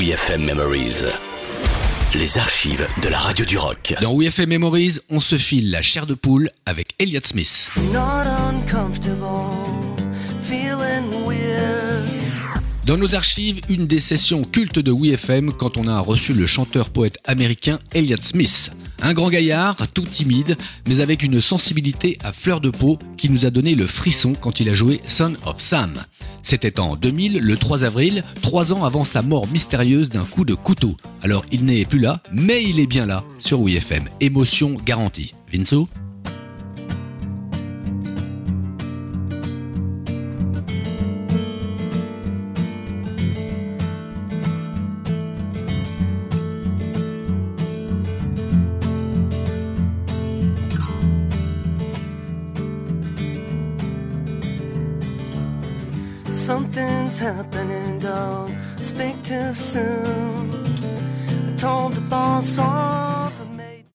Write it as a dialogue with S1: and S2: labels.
S1: WeFM Memories. Les archives de la radio du rock.
S2: Dans WeFM Memories, on se file la chair de poule avec Elliott Smith. Dans nos archives, une des sessions cultes de WeFM quand on a reçu le chanteur-poète américain Elliott Smith. Un grand gaillard, tout timide, mais avec une sensibilité à fleur de peau qui nous a donné le frisson quand il a joué Son of Sam. C'était en 2000, le 3 avril, trois ans avant sa mort mystérieuse d'un coup de couteau. Alors il n'est plus là, mais il est bien là sur WeFM. Émotion garantie. Vinceau
S3: Something's happening, don't speak too soon. I told the boss on